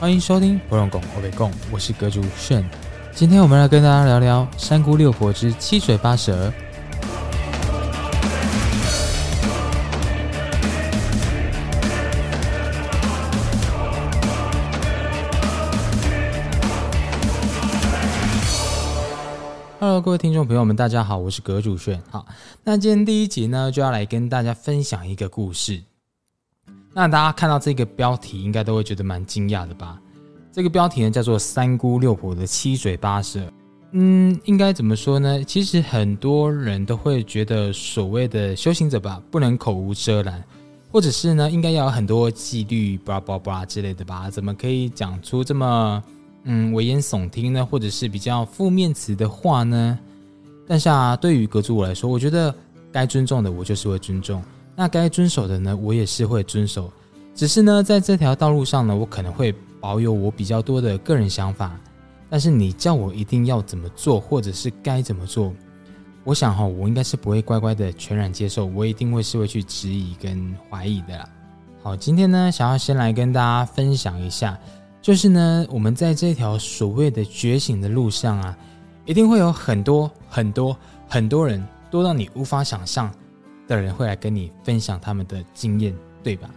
欢迎收听《不用拱我被供》，我是阁主炫。今天我们来跟大家聊聊三姑六婆之七嘴八舌。Hello，各位听众朋友们，大家好，我是阁主炫。好，那今天第一集呢，就要来跟大家分享一个故事。那大家看到这个标题，应该都会觉得蛮惊讶的吧？这个标题呢，叫做“三姑六婆的七嘴八舌”。嗯，应该怎么说呢？其实很多人都会觉得，所谓的修行者吧，不能口无遮拦，或者是呢，应该要有很多纪律，巴拉巴拉之类的吧？怎么可以讲出这么嗯危言耸听呢？或者是比较负面词的话呢？但是啊，对于格主我来说，我觉得该尊重的，我就是会尊重；那该遵守的呢，我也是会遵守。只是呢，在这条道路上呢，我可能会保有我比较多的个人想法。但是你叫我一定要怎么做，或者是该怎么做，我想哈，我应该是不会乖乖的全然接受，我一定会是会去质疑跟怀疑的啦。好，今天呢，想要先来跟大家分享一下，就是呢，我们在这条所谓的觉醒的路上啊，一定会有很多很多很多人，多到你无法想象的人会来跟你分享他们的经验，对吧？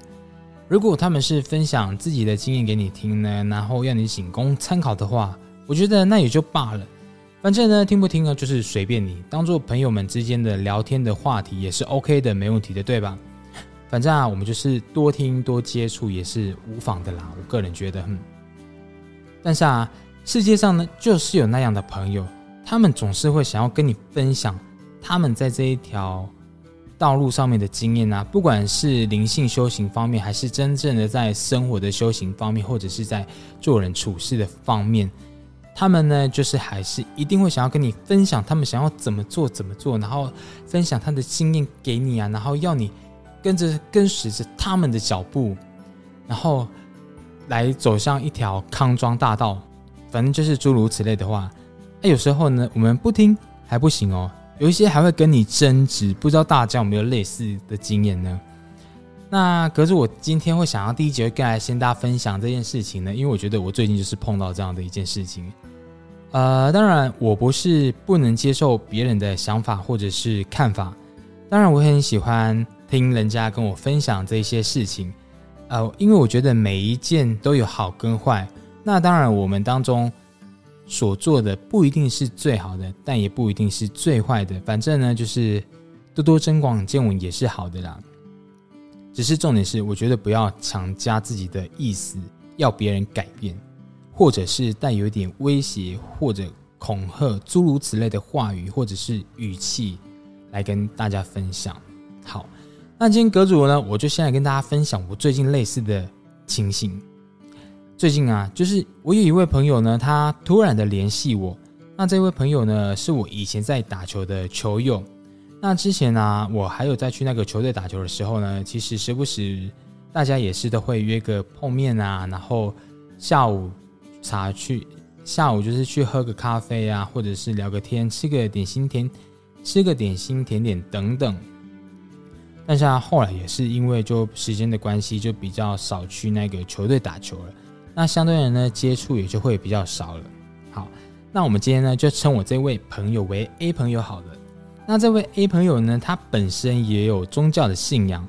如果他们是分享自己的经验给你听呢，然后要你仅供参考的话，我觉得那也就罢了，反正呢，听不听呢，就是随便你，当做朋友们之间的聊天的话题也是 OK 的，没问题的，对吧？反正啊，我们就是多听多接触也是无妨的啦。我个人觉得，哼。但是啊，世界上呢，就是有那样的朋友，他们总是会想要跟你分享他们在这一条道路上面的经验啊，不管是灵性修行方面，还是真正的在生活的修行方面，或者是在做人处事的方面。他们呢，就是还是一定会想要跟你分享他们想要怎么做怎么做，然后分享他的经验给你啊，然后要你跟着跟随着他们的脚步，然后来走向一条康庄大道，反正就是诸如此类的话。那有时候呢，我们不听还不行哦，有一些还会跟你争执，不知道大家有没有类似的经验呢？那可是我今天会想要第一节跟来先大家分享这件事情呢，因为我觉得我最近就是碰到这样的一件事情。呃，当然我不是不能接受别人的想法或者是看法，当然我很喜欢听人家跟我分享这些事情。呃，因为我觉得每一件都有好跟坏。那当然我们当中所做的不一定是最好的，但也不一定是最坏的。反正呢，就是多多增广见闻也是好的啦。只是重点是，我觉得不要强加自己的意思，要别人改变，或者是带有一点威胁或者恐吓诸如此类的话语或者是语气来跟大家分享。好，那今天阁主呢，我就先来跟大家分享我最近类似的情形。最近啊，就是我有一位朋友呢，他突然的联系我。那这位朋友呢，是我以前在打球的球友。那之前呢，我还有在去那个球队打球的时候呢，其实时不时大家也是都会约个碰面啊，然后下午茶去，下午就是去喝个咖啡啊，或者是聊个天，吃个点心甜，吃个点心甜点等等。但是，后来也是因为就时间的关系，就比较少去那个球队打球了。那相对人呢，接触也就会比较少了。好，那我们今天呢，就称我这位朋友为 A 朋友好了。那这位 A 朋友呢，他本身也有宗教的信仰。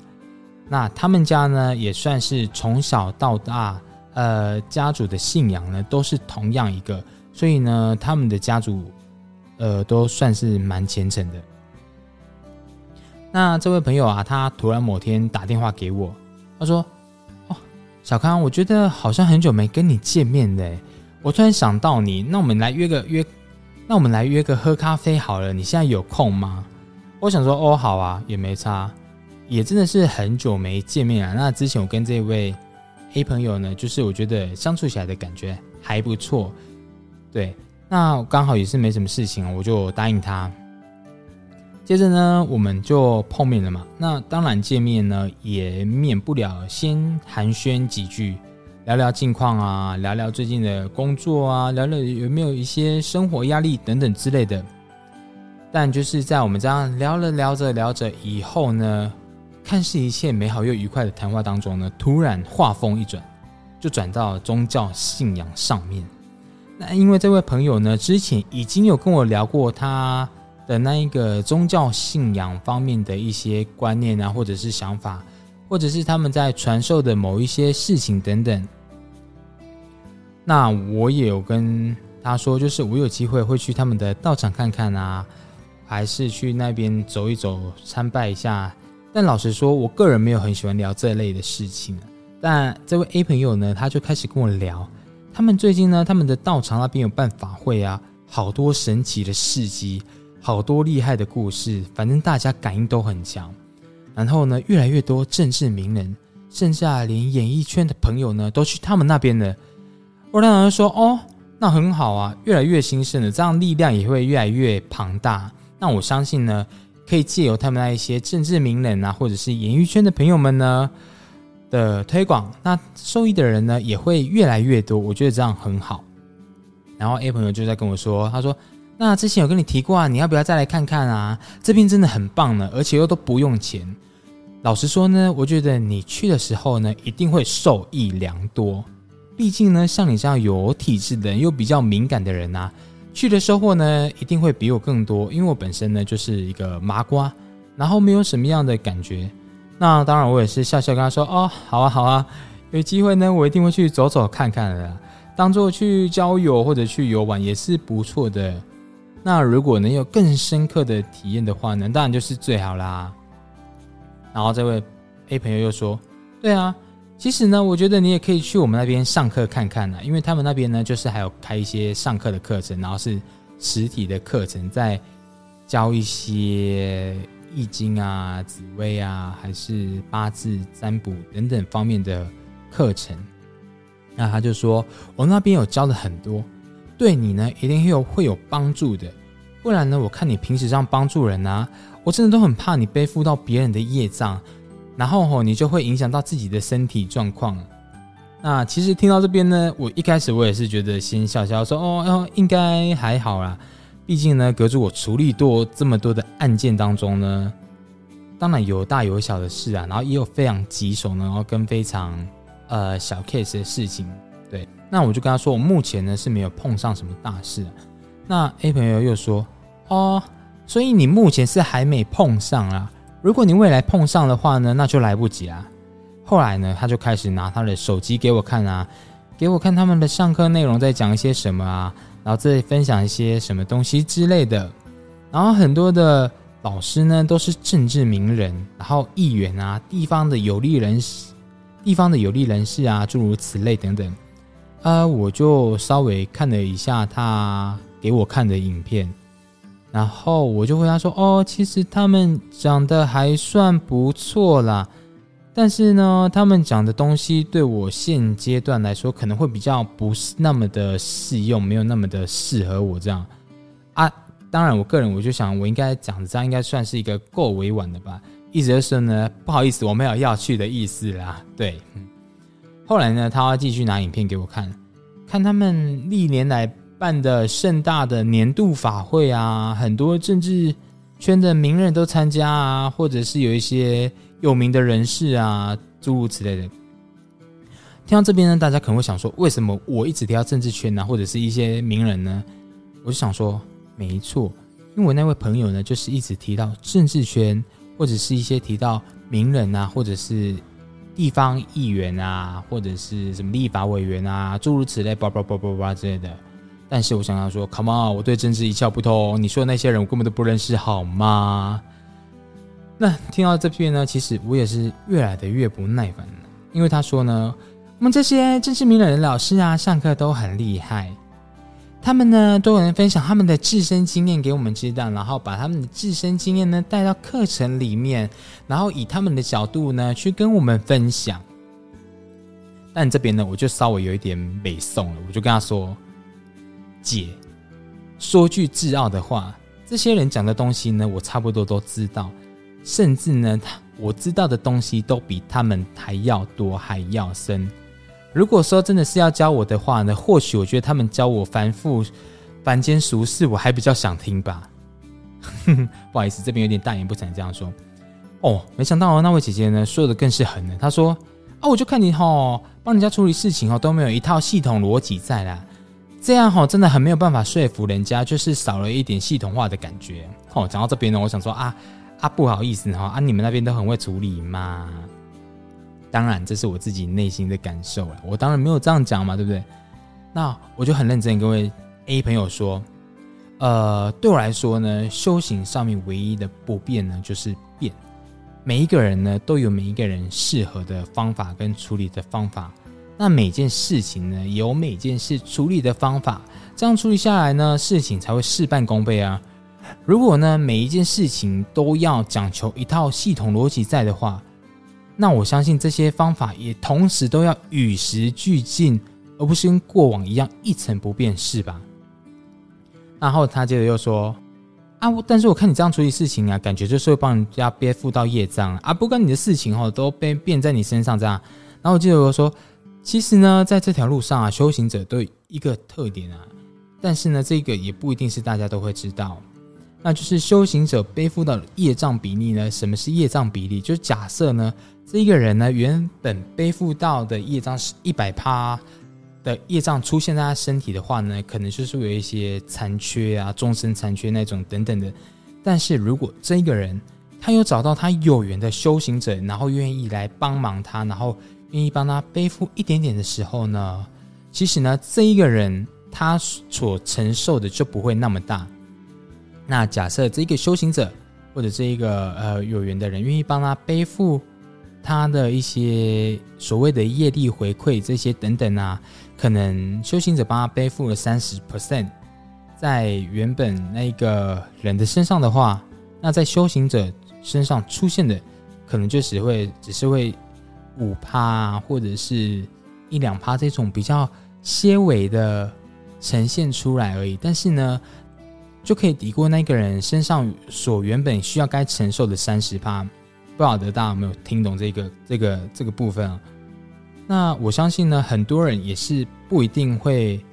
那他们家呢，也算是从小到大，呃，家族的信仰呢都是同样一个，所以呢，他们的家族，呃，都算是蛮虔诚的。那这位朋友啊，他突然某天打电话给我，他说：“，小康，我觉得好像很久没跟你见面嘞，我突然想到你，那我们来约个约。”那我们来约个喝咖啡好了，你现在有空吗？我想说，哦，好啊，也没差，也真的是很久没见面了。那之前我跟这位黑朋友呢，就是我觉得相处起来的感觉还不错，对，那刚好也是没什么事情，我就答应他。接着呢，我们就碰面了嘛。那当然见面呢，也免不了先寒暄几句。聊聊近况啊，聊聊最近的工作啊，聊聊有没有一些生活压力等等之类的。但就是在我们这样聊了聊着聊着以后呢，看似一切美好又愉快的谈话当中呢，突然话锋一转，就转到宗教信仰上面。那因为这位朋友呢，之前已经有跟我聊过他的那一个宗教信仰方面的一些观念啊，或者是想法，或者是他们在传授的某一些事情等等。那我也有跟他说，就是我有机会会去他们的道场看看啊，还是去那边走一走、参拜一下。但老实说，我个人没有很喜欢聊这类的事情。但这位 A 朋友呢，他就开始跟我聊。他们最近呢，他们的道场那边有办法会啊，好多神奇的事迹，好多厉害的故事，反正大家感应都很强。然后呢，越来越多政治名人，甚至啊，连演艺圈的朋友呢，都去他们那边了。我当然说，哦，那很好啊，越来越兴盛了，这样力量也会越来越庞大。那我相信呢，可以借由他们那一些政治名人啊，或者是演艺圈的朋友们呢。的推广，那受益的人呢也会越来越多，我觉得这样很好。然后 A 朋友就在跟我说，他说：“那之前有跟你提过啊，你要不要再来看看啊？这边真的很棒呢，而且又都不用钱。老实说呢，我觉得你去的时候呢，一定会受益良多。毕竟呢，像你这样有体质的人又比较敏感的人啊，去的收获呢一定会比我更多。因为我本身呢就是一个麻瓜，然后没有什么样的感觉。”那当然，我也是笑笑跟他说：“哦，好啊，好啊，有机会呢，我一定会去走走看看的，当做去郊游或者去游玩也是不错的。那如果能有更深刻的体验的话呢，当然就是最好啦。”然后这位 A 朋友又说：“对啊，其实呢，我觉得你也可以去我们那边上课看看呢，因为他们那边呢，就是还有开一些上课的课程，然后是实体的课程，在教一些。”易经啊、紫薇啊，还是八字占卜等等方面的课程，那他就说，我那边有教的很多，对你呢一定会有会有帮助的。不然呢，我看你平时这样帮助人啊，我真的都很怕你背负到别人的业障，然后吼你就会影响到自己的身体状况。那其实听到这边呢，我一开始我也是觉得先笑笑说，哦哦，应该还好啦。毕竟呢，隔着我处理多这么多的案件当中呢，当然有大有小的事啊，然后也有非常棘手呢，然后跟非常呃小 case 的事情。对，那我就跟他说，我目前呢是没有碰上什么大事。那 A 朋友又说，哦，所以你目前是还没碰上啊？如果你未来碰上的话呢，那就来不及啊。后来呢，他就开始拿他的手机给我看啊，给我看他们的上课内容在讲一些什么啊。然后再分享一些什么东西之类的，然后很多的老师呢都是政治名人，然后议员啊，地方的有利人士，地方的有利人士啊，诸如此类等等。啊，我就稍微看了一下他给我看的影片，然后我就回答说：“哦，其实他们讲的还算不错啦。”但是呢，他们讲的东西对我现阶段来说可能会比较不是那么的适用，没有那么的适合我这样啊。当然，我个人我就想，我应该讲的这样应该算是一个够委婉的吧。意思就是呢，不好意思，我没有要去的意思啦。对，后来呢，他要继续拿影片给我看，看他们历年来办的盛大的年度法会啊，很多政治圈的名人都参加啊，或者是有一些。有名的人士啊，诸如此类的。听到这边呢，大家可能会想说，为什么我一直提到政治圈呢，或者是一些名人呢？我就想说，没错，因为我那位朋友呢，就是一直提到政治圈，或者是一些提到名人啊，或者是地方议员啊，或者是什么立法委员啊，诸如此类，叭叭叭叭叭之类的。但是我想要说，Come on，我对政治一窍不通，你说的那些人，我根本都不认识，好吗？那听到这篇呢，其实我也是越来的越不耐烦了，因为他说呢，我们这些政治名人的老师啊，上课都很厉害，他们呢都有人分享他们的自身经验给我们知道，然后把他们的自身经验呢带到课程里面，然后以他们的角度呢去跟我们分享。但这边呢，我就稍微有一点美送了，我就跟他说：“姐，说句自傲的话，这些人讲的东西呢，我差不多都知道。”甚至呢，他我知道的东西都比他们还要多，还要深。如果说真的是要教我的话呢，或许我觉得他们教我凡复凡间俗事，我还比较想听吧。不好意思，这边有点大言不惭这样说。哦，没想到那位姐姐呢说的更是狠了。她说：“啊，我就看你哈帮人家处理事情哦，都没有一套系统逻辑在啦。这样哈，真的很没有办法说服人家，就是少了一点系统化的感觉。哦，讲到这边呢，我想说啊啊，不好意思哈啊，你们那边都很会处理嘛？当然，这是我自己内心的感受了。我当然没有这样讲嘛，对不对？那我就很认真跟位 A 朋友说，呃，对我来说呢，修行上面唯一的不变呢，就是变。每一个人呢，都有每一个人适合的方法跟处理的方法。那每件事情呢，有每件事处理的方法，这样处理下来呢，事情才会事半功倍啊。如果呢，每一件事情都要讲求一套系统逻辑在的话，那我相信这些方法也同时都要与时俱进，而不是跟过往一样一成不变，是吧？然后他接着又说：“啊，但是我看你这样处理事情啊，感觉就是会帮人家背负到业障啊，不跟你的事情哦都被变在你身上这样。”然后我记得我说。其实呢，在这条路上啊，修行者都有一个特点啊，但是呢，这个也不一定是大家都会知道，那就是修行者背负到业障比例呢。什么是业障比例？就是假设呢，这一个人呢，原本背负到的业障是一百趴的业障出现在他身体的话呢，可能就是有一些残缺啊，终身残缺那种等等的。但是如果这一个人他有找到他有缘的修行者，然后愿意来帮忙他，然后。愿意帮他背负一点点的时候呢，其实呢，这一个人他所承受的就不会那么大。那假设这个修行者或者这一个呃有缘的人愿意帮他背负他的一些所谓的业力回馈这些等等啊，可能修行者帮他背负了三十 percent，在原本那个人的身上的话，那在修行者身上出现的可能就只会只是会。五趴或者是一两趴这种比较些微的呈现出来而已，但是呢，就可以抵过那个人身上所原本需要该承受的三十趴。不晓得大家有没有听懂这个这个这个部分啊？那我相信呢，很多人也是不一定会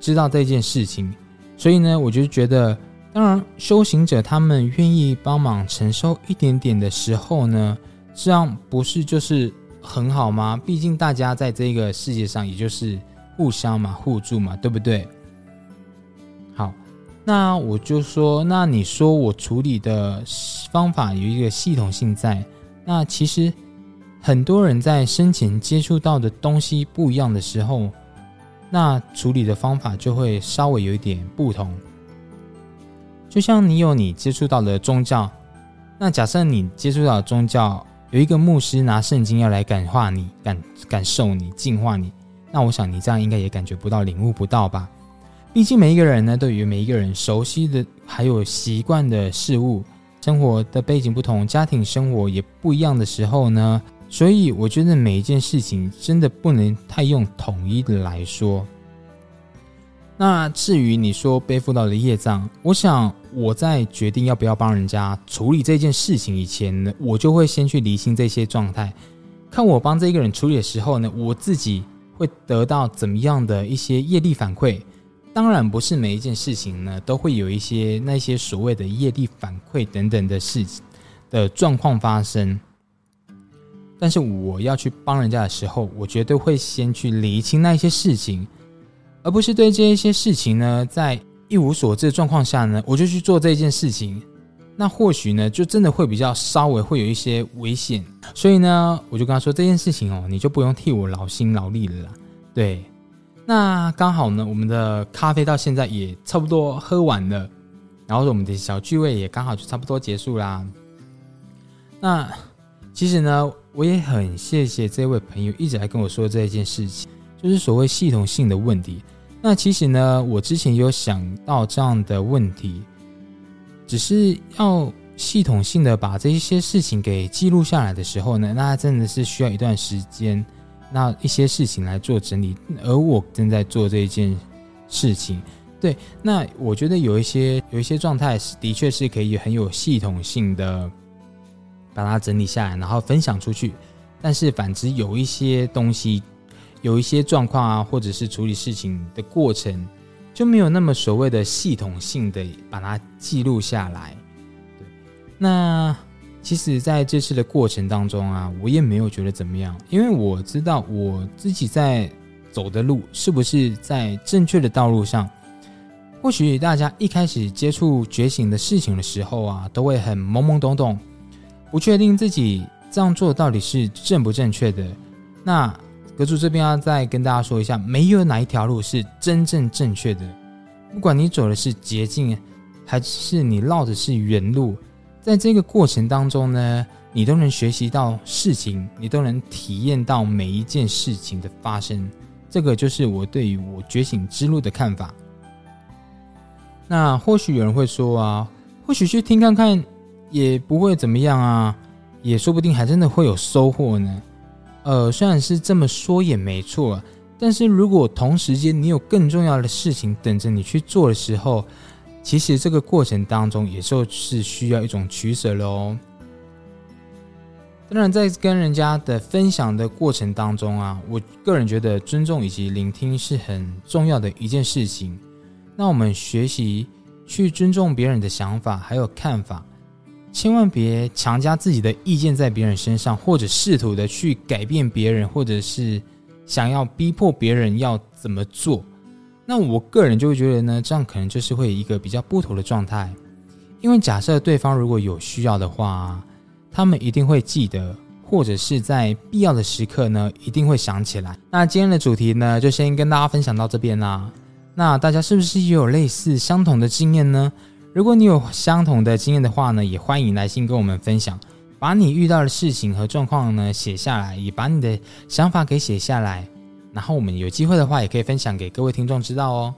知道这件事情，所以呢，我就觉得，当然修行者他们愿意帮忙承受一点点的时候呢。这样不是就是很好吗？毕竟大家在这个世界上，也就是互相嘛、互助嘛，对不对？那我就说，那你说我处理的方法有一个系统性在，那其实很多人在生前接触到的东西不一样的时候，那处理的方法就会稍微有一点不同。就像你有你接触到的宗教，那假设你接触到宗教。有一个牧师拿圣经要来感化你、感感受你、净化你，那我想你这样应该也感觉不到、领悟不到吧？毕竟每一个人呢，都有每一个人熟悉的还有习惯的事物，生活的背景不同，家庭生活也不一样的时候呢，所以我觉得每一件事情真的不能太用统一的来说。那至于你说背负到的业障，我想我在决定要不要帮人家处理这件事情以前呢，我就会先去理清这些状态，看我帮这个人处理的时候呢，我自己会得到怎么样的一些业力反馈。当然，不是每一件事情呢都会有一些那些所谓的业力反馈等等的事情的状况发生。但是我要去帮人家的时候，我绝对会先去理清那些事情。而不是对这一些事情呢，在一无所知的状况下呢，我就去做这件事情，那或许呢，就真的会比较稍微会有一些危险。所以呢，我就跟他说这件事情哦，你就不用替我劳心劳力了啦。对，那刚好呢，我们的咖啡到现在也差不多喝完了，然后我们的小聚会也刚好就差不多结束啦。那其实呢，我也很谢谢这位朋友一直来跟我说这一件事情，就是所谓系统性的问题。那其实呢，我之前有想到这样的问题，只是要系统性的把这一些事情给记录下来的时候呢，那真的是需要一段时间，那一些事情来做整理。而我正在做这一件事情，对，那我觉得有一些有一些状态是的确是可以很有系统性的把它整理下来，然后分享出去。但是反之有一些东西。有一些状况啊，或者是处理事情的过程，就没有那么所谓的系统性的把它记录下来。对，那其实在这次的过程当中啊，我也没有觉得怎么样，因为我知道我自己在走的路是不是在正确的道路上。或许大家一开始接触觉醒的事情的时候啊，都会很懵懵懂懂，不确定自己这样做到底是正不正确的。那阁主这边要再跟大家说一下，没有哪一条路是真正正确的，不管你走的是捷径，还是你绕的是原路，在这个过程当中呢，你都能学习到事情，你都能体验到每一件事情的发生。这个就是我对于我觉醒之路的看法。那或许有人会说啊，或许去听看看也不会怎么样啊，也说不定还真的会有收获呢。呃，虽然是这么说也没错，但是如果同时间你有更重要的事情等着你去做的时候，其实这个过程当中也就是需要一种取舍喽。当然，在跟人家的分享的过程当中啊，我个人觉得尊重以及聆听是很重要的一件事情。那我们学习去尊重别人的想法还有看法，千万别强加自己的意见在别人身上，或者试图的去改变别人，或者是想要逼迫别人要怎么做。那我个人就会觉得呢，这样可能就是会一个比较不妥的状态。因为假设对方如果有需要的话，他们一定会记得，或者是在必要的时刻呢，一定会想起来。那今天的主题呢，就先跟大家分享到这边啦。那大家是不是也有类似相同的经验呢？如果你有相同的经验的话呢，也欢迎来信跟我们分享，把你遇到的事情和状况呢写下来，也把你的想法给写下来，然后我们有机会的话，也可以分享给各位听众知道哦。